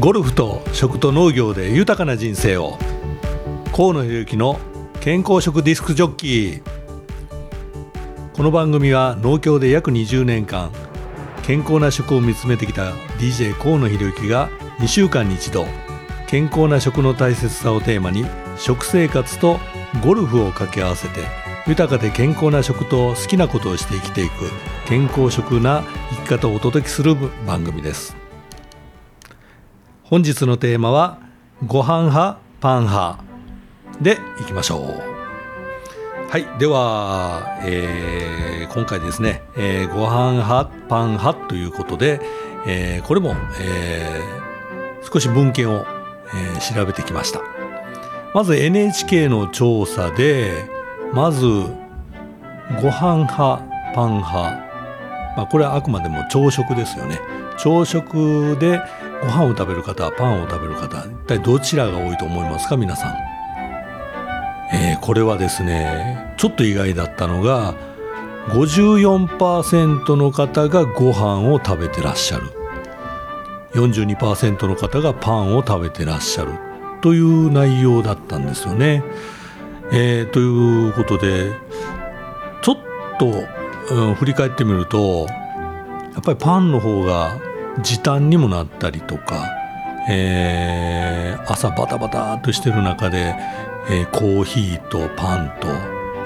ゴルフと食と農業で豊かな人生を。河野裕之の健康食ディスクジョッキー。この番組は農協で約20年間健康な食を見つめてきた DJ 河野博之が2週間に一度健康な食の大切さをテーマに食生活とゴルフを掛け合わせて豊かで健康な食と好きなことをして生きていく健康食な生き方をお届けする番組です本日のテーマはご飯派パン派。でいきましょう。はいでは、えー、今回ですね、えー、ご飯派パン派ということで、えー、これも、えー、少し文献を、えー、調べてきました。まず NHK の調査でまずご飯派パン派、まあ、これはあくまでも朝食ですよね。朝食でご飯を食べる方パンを食べる方一体どちらが多いと思いますか皆さん、えー、これはですねちょっと意外だったのが54%の方がご飯を食べてらっしゃる。42%の方がパンを食べてらっしゃる。という内容だったんですよね。えー、ということでちょっと、うん、振り返ってみるとやっぱりパンの方が時短にもなったりとか、えー、朝バタバタとしてる中で、えー、コーヒーとパンと、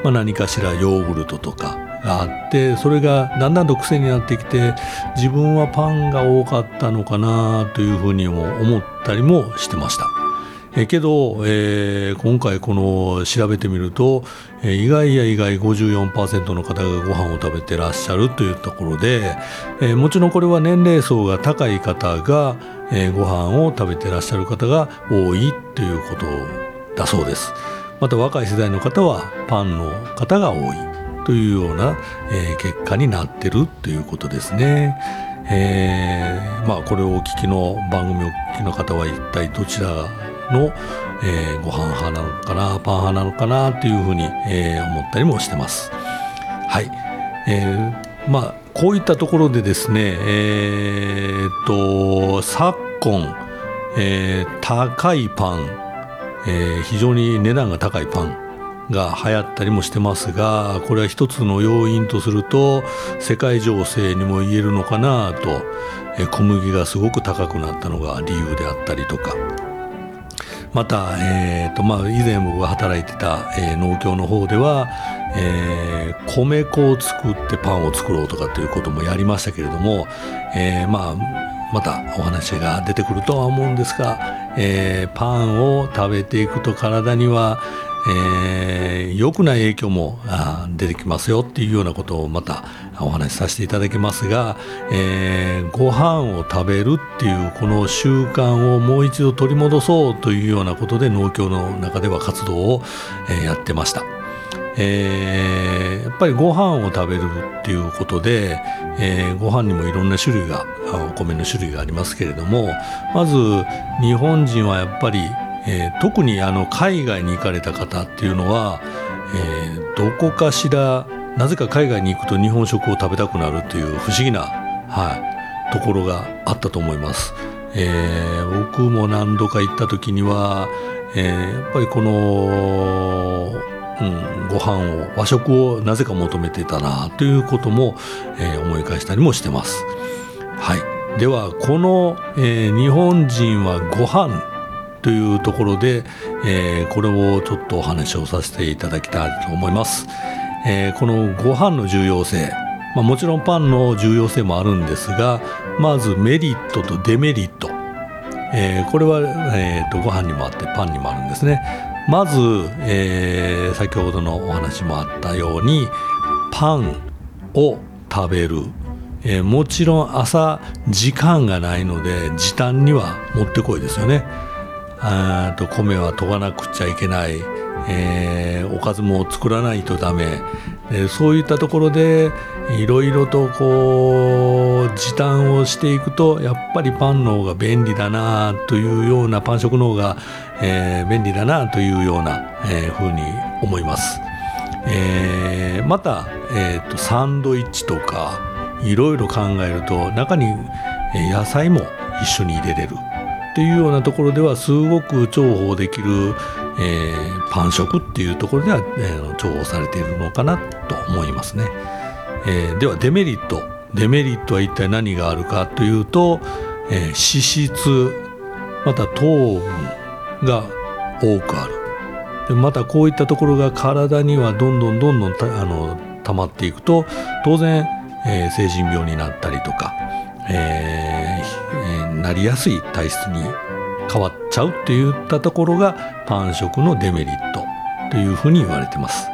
まあ、何かしらヨーグルトとかがあってそれがだんだんと癖になってきて自分はパンが多かったのかなというふうにも思ったりもしてました。えけど、えー、今回この調べてみると、えー、意外や意外54%の方がご飯を食べてらっしゃるというところで、えー、もちろんこれは年齢層が高い方が、えー、ご飯を食べてらっしゃる方が多いということだそうですまた若い世代の方はパンの方が多いというような、えー、結果になってるということですね。えー、まあこれをお聞きの番組をお聞きの方は一体どちらの、えー、ご飯派なのかなパン派なのかなというふうに、えー、思ったりもしてます。はい、えー、まあこういったところでですね、えー、と昨今、えー、高いパン、えー、非常に値段が高いパンが流行ったりもしてますがこれは一つの要因とすると世界情勢にも言えるのかなと小麦がすごく高くなったのが理由であったりとかまた、えーとまあ、以前僕が働いてた、えー、農協の方では、えー、米粉を作ってパンを作ろうとかということもやりましたけれども、えー、まあまたお話が出てくるとは思うんですが、え、パンを食べていくと体には、えー、良くない影響もあ出てきますよっていうようなことをまたお話しさせていただきますが、えー、ご飯を食べるっていうこの習慣をもう一度取り戻そうというようなことで農協の中では活動を、えー、やってました。えー、やっぱりご飯を食べるっていうことで、えー、ご飯にもいろんな種類がお米の種類がありますけれどもまず日本人はやっぱりえー、特にあの海外に行かれた方っていうのは、えー、どこかしらなぜか海外に行くと日本食を食べたくなるという不思議な、はい、ところがあったと思います。えー、僕も何度か行った時には、えー、やっぱりこの、うん、ご飯を和食をなぜか求めてたなということも、えー、思い返したりもしてます。はい、ではこの、えー、日本人はご飯というところで、えー、これをちょっとお話をさせていただきたいと思います。えー、このご飯の重要性、まあ、もちろんパンの重要性もあるんですがまずメリットとデメリット、えー、これは、えーと、ご飯にもあってパンにもあるんですね。まず、えー、先ほどのお話もあったようにパンを食べるえー、もちろん朝時間がないので時短にはもってこいですよね。あと米は研がなくちゃいけない、えー、おかずも作らないとダメ。でそういったところでいろいろとこう時短をしていくとやっぱりパンの方が便利だなというようなパン食の方が、えー、便利だなというような、えー、ふうに思います。えー、また、えーと、サンドイッチとかいろいろ考えると中に野菜も一緒に入れれる。っていうようなところではすごく重宝できる、えー、パン食っていうところでは、えー、重宝されているのかなと思いますね、えー、ではデメリット。デメリットは一体何があるかというと、えー、脂質また糖分が多くある。でまたこういったところが体にはどんどんどんどんたあの溜まっていくと当然、えー、成人病になったりとか、えー、なりやすい体質に変わっちゃうっていったところがパン食のデメリットというふうに言われてます。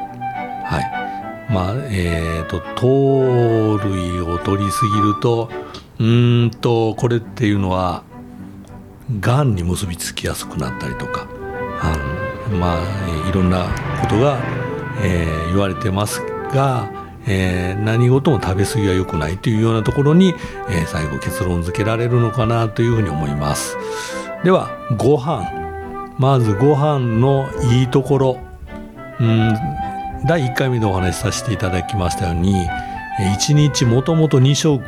はい。まあ、えっ、ー、と、糖類を取りすぎると、うんと、これっていうのは、がんに結びつきやすくなったりとか、あのまあ、いろんなことが、えー、言われてますが、えー、何事も食べ過ぎは良くないというようなところに、えー、最後結論付けられるのかなというふうに思います。ではご飯。まずご飯のいいところ。うん第1回目でお話しさせていただきましたように1日もともと2食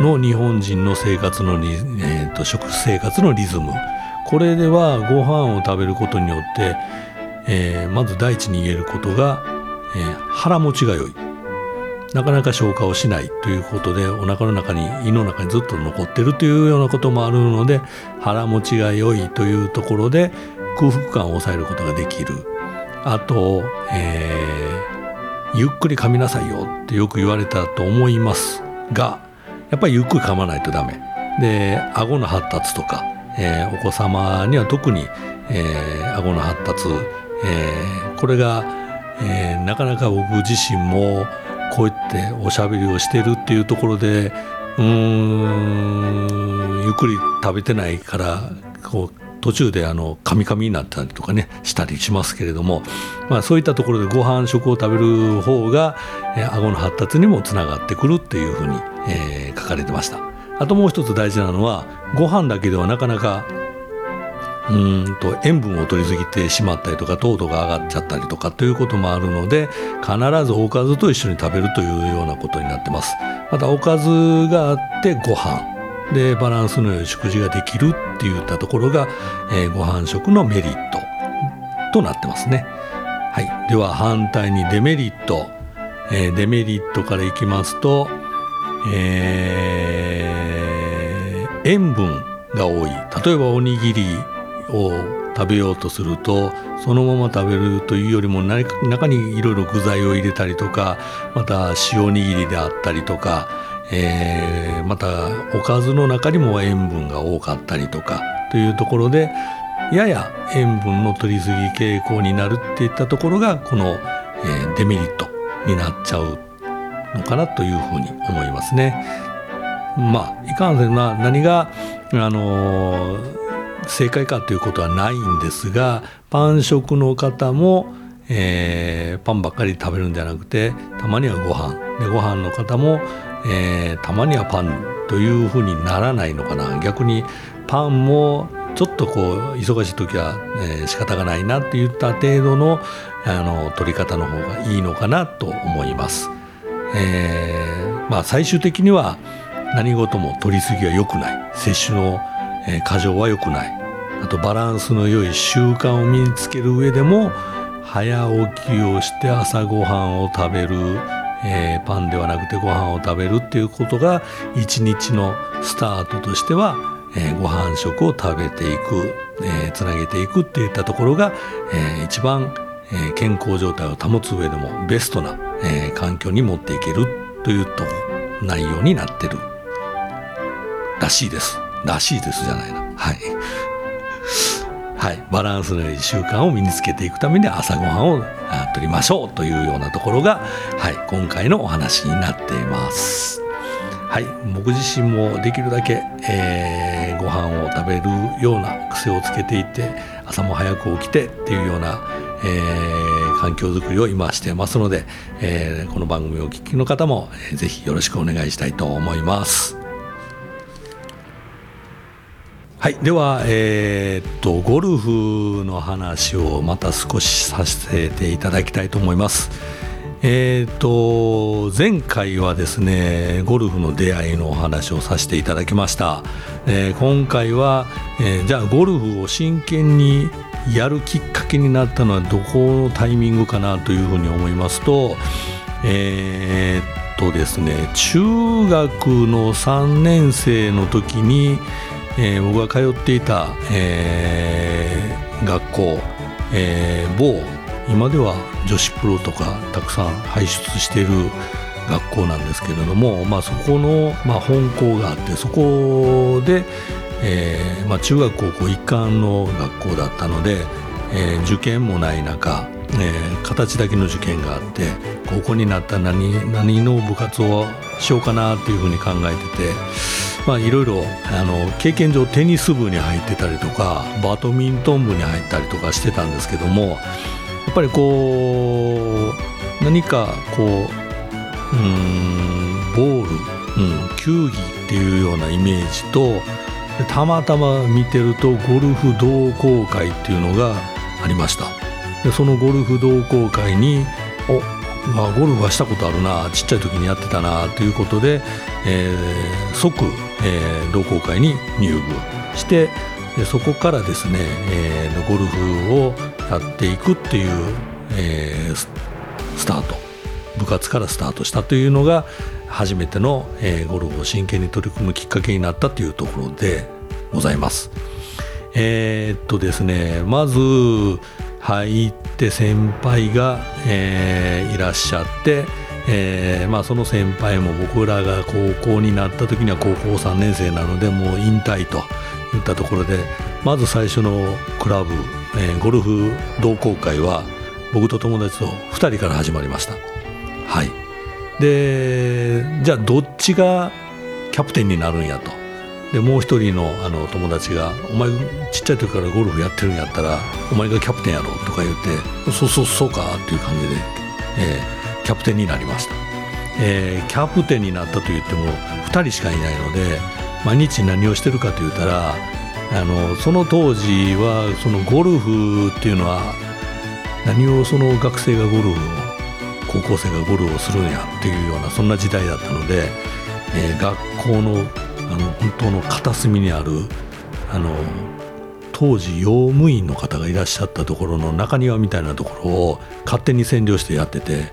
の日本人の生活のリ、えーと、食生活のリズム。これではご飯を食べることによって、えー、まず第一に言えることが、えー、腹持ちが良い。なかなか消化をしないということでお腹の中に胃の中にずっと残ってるというようなこともあるので腹持ちが良いというところで空腹感を抑えることができる。あと、えー、ゆっくり噛みなさいよってよく言われたと思いますがやっぱりゆっくり噛まないとダメ。で顎の発達とか、えー、お子様には特に、えー、顎の発達、えー、これが、えー、なかなか僕自身もこうやっておしゃべりをしてるっていうところでうーんゆっくり食べてないからこう途中であのカミカミになったりとかねしたりしますけれども、まあ、そういったところでご飯食を食べる方が、えー、顎の発達にもつながってくるっていうふうに、えー、書かれてました。あともう一つ大事なのはご飯だけではなかなかうんと塩分を取りすぎてしまったりとか糖度が上がっちゃったりとかということもあるので必ずおかずと一緒に食べるというようなことになってます。またおかずがあってご飯でバランスの良い食事ができるっていったところが、えー、ご飯食のメリットとなってますね。はい。では反対にデメリット、えー、デメリットからいきますと、えー、塩分が多い。例えばおにぎりを食べようとするとそのまま食べるというよりも中にいろいろ具材を入れたりとかまた塩握りであったりとか、えー、またおかずの中にも塩分が多かったりとかというところでやや塩分の取りすぎ傾向になるっていったところがこの、えー、デメリットになっちゃうのかなというふうに思いますね。まあいかんせんな何があのー正解かということはないんですがパン食の方も、えー、パンばっかり食べるんじゃなくてたまにはご飯。でご飯の方も、えー、たまにはパンというふうにならないのかな。逆にパンもちょっとこう忙しい時は、えー、仕方がないなっていった程度のあの取り方の方がいいのかなと思います。えー、まあ最終的には何事も取りすぎは良くない。摂取の、えー、過剰は良くない。あとバランスの良い習慣を身につける上でも早起きをして朝ごはんを食べる、えー、パンではなくてご飯を食べるっていうことが一日のスタートとしては、えー、ご飯食を食べていく、えー、つなげていくっていったところが、えー、一番、えー、健康状態を保つ上でもベストな、えー、環境に持っていけるというと内容になってるらしいです。らしいですじゃないな。はい。はい、バランスの良い習慣を身につけていくために朝ごはんをとりましょうというようなところが、はい、今回のお話になっています。はい、僕自身もできるだけ、えー、ご飯を食べるような癖をつけていって朝も早く起きてっていうような、えー、環境づくりを今してますので、えー、この番組をお聞きの方も、えー、ぜひよろしくお願いしたいと思います。はい、では、えー、っとゴルフの話をまた少しさせていただきたいと思います。えーと、前回はですねゴルフの出会いのお話をさせていただきました、えー、今回は、え、じゃあゴルフを真剣にやるきっかけになったのはどこのタイミングかなというふうに思いますとえ、っとですね中学の3年生の時に、えー、僕が通っていた、えー、学校、えー、某今では女子プロとかたくさん輩出している学校なんですけれども、まあ、そこの、まあ、本校があってそこで、えーまあ、中学高校一貫の学校だったので、えー、受験もない中、えー、形だけの受験があって高校になった何何の部活をしようかなっていうふうに考えてて。まあ、いろいろあの経験上テニス部に入ってたりとかバドミントン部に入ったりとかしてたんですけどもやっぱりこう何かこううんボール、うん、球技っていうようなイメージとたまたま見てるとゴルフ同好会っていうのがありましたでそのゴルフ同好会におまあ、ゴルフはしたことあるなちっちゃい時にやってたなということで、えー、即、えー、同好会に入部してでそこからですね、えー、ゴルフをやっていくっていう、えー、スタート部活からスタートしたというのが初めての、えー、ゴルフを真剣に取り組むきっかけになったというところでございます。えー、っとですねまず入って先輩が、えー、いらっしゃって、えーまあ、その先輩も僕らが高校になった時には高校3年生なのでもう引退といったところでまず最初のクラブ、えー、ゴルフ同好会は僕と友達と2人から始まりました。はい。でじゃあどっちがキャプテンになるんやと。でもう一人のあの友達が「お前ちっちゃい時からゴルフやってるんやったらお前がキャプテンやろ」とか言って「そうそうそうか」っていう感じで、えー、キャプテンになりました、えー、キャプテンになったと言っても2人しかいないので毎日何をしてるかというたらあのその当時はそのゴルフっていうのは何をその学生がゴルフを高校生がゴルフをするんやっていうようなそんな時代だったので、えー、学校のあの本当の片隅にあるあの当時用務員の方がいらっしゃったところの中庭みたいなところを勝手に占領してやってて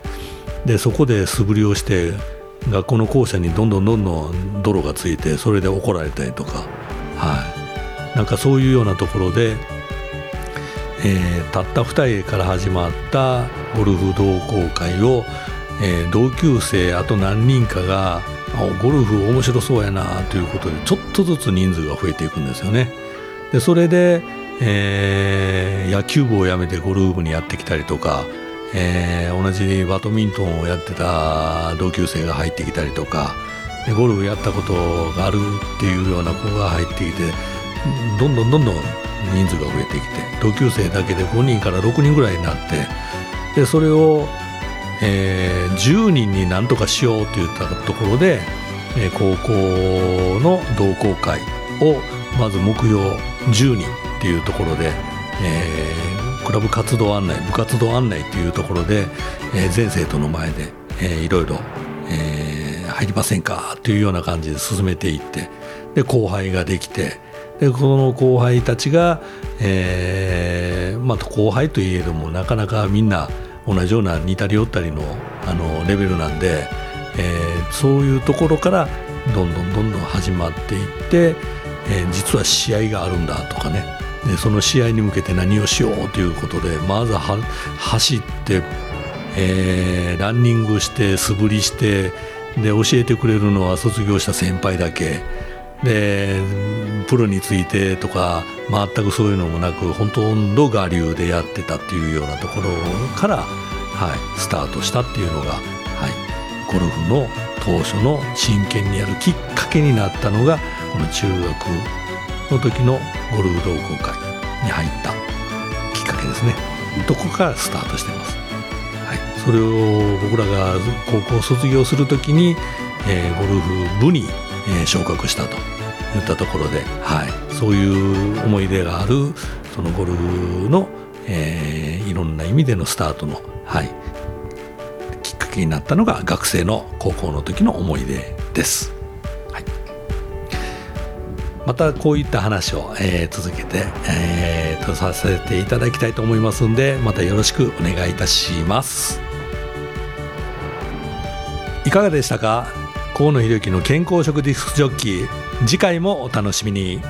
でそこで素振りをして学校の校舎にどんどんどんどん泥がついてそれで怒られたりとか、はい、なんかそういうようなところで、えー、たった2人から始まったゴルフ同好会を、えー、同級生あと何人かがゴルフ面白そうやなということでちょっとずつ人数が増えていくんですよね。でそれで、えー、野球部を辞めてゴルフ部にやってきたりとかえー、同じバドミントンをやってた同級生が入ってきたりとかでゴルフやったことがあるっていうような子が入ってきてどんどんどんどん人数が増えてきて同級生だけで5人から6人ぐらいになってでそれを、えー、10人になんとかしようといったところで、えー、高校の同好会をまず目標10人っていうところで、えー、クラブ活動案内部活動案内というところで、えー、全生徒の前で、えー、いろいろ、えー、入りませんかというような感じで進めていってで後輩ができてでこの後輩たちが、えーまあ、後輩といえどもなかなかみんな同じような似たり寄ったりのあのレベルなんで、えー、そういうところからどんどんどんどん始まっていって、えー、実は試合があるんだとかね。でその試合に向けて何をしようということでまずは走って、えー、ランニングして素振りしてで教えてくれるのは卒業した先輩だけ。でプロについてとか全くそういうのもなくほとんど我流でやってたっていうようなところから、はい、スタートしたっていうのが、はい、ゴルフの当初の真剣にやるきっかけになったのがこの中学の時のゴルフ同好会に入ったきっかけですね。どこからスタートしてます、はい、それを僕らが高校卒業する時に、えー、ゴルフ部に、えー、昇格したといったところで、はい、そういう思い出があるそのゴルフの、えー、いろんな意味でのスタートの、はい、きっかけになったのが学生の高校の時の思い出です。またこういった話を、えー、続けて、えー、とさせていただきたいと思いますのでまたよろしくお願いいたします。いかがでしたか？河野秀樹の健康食ディスクジョッキー次回もお楽しみに。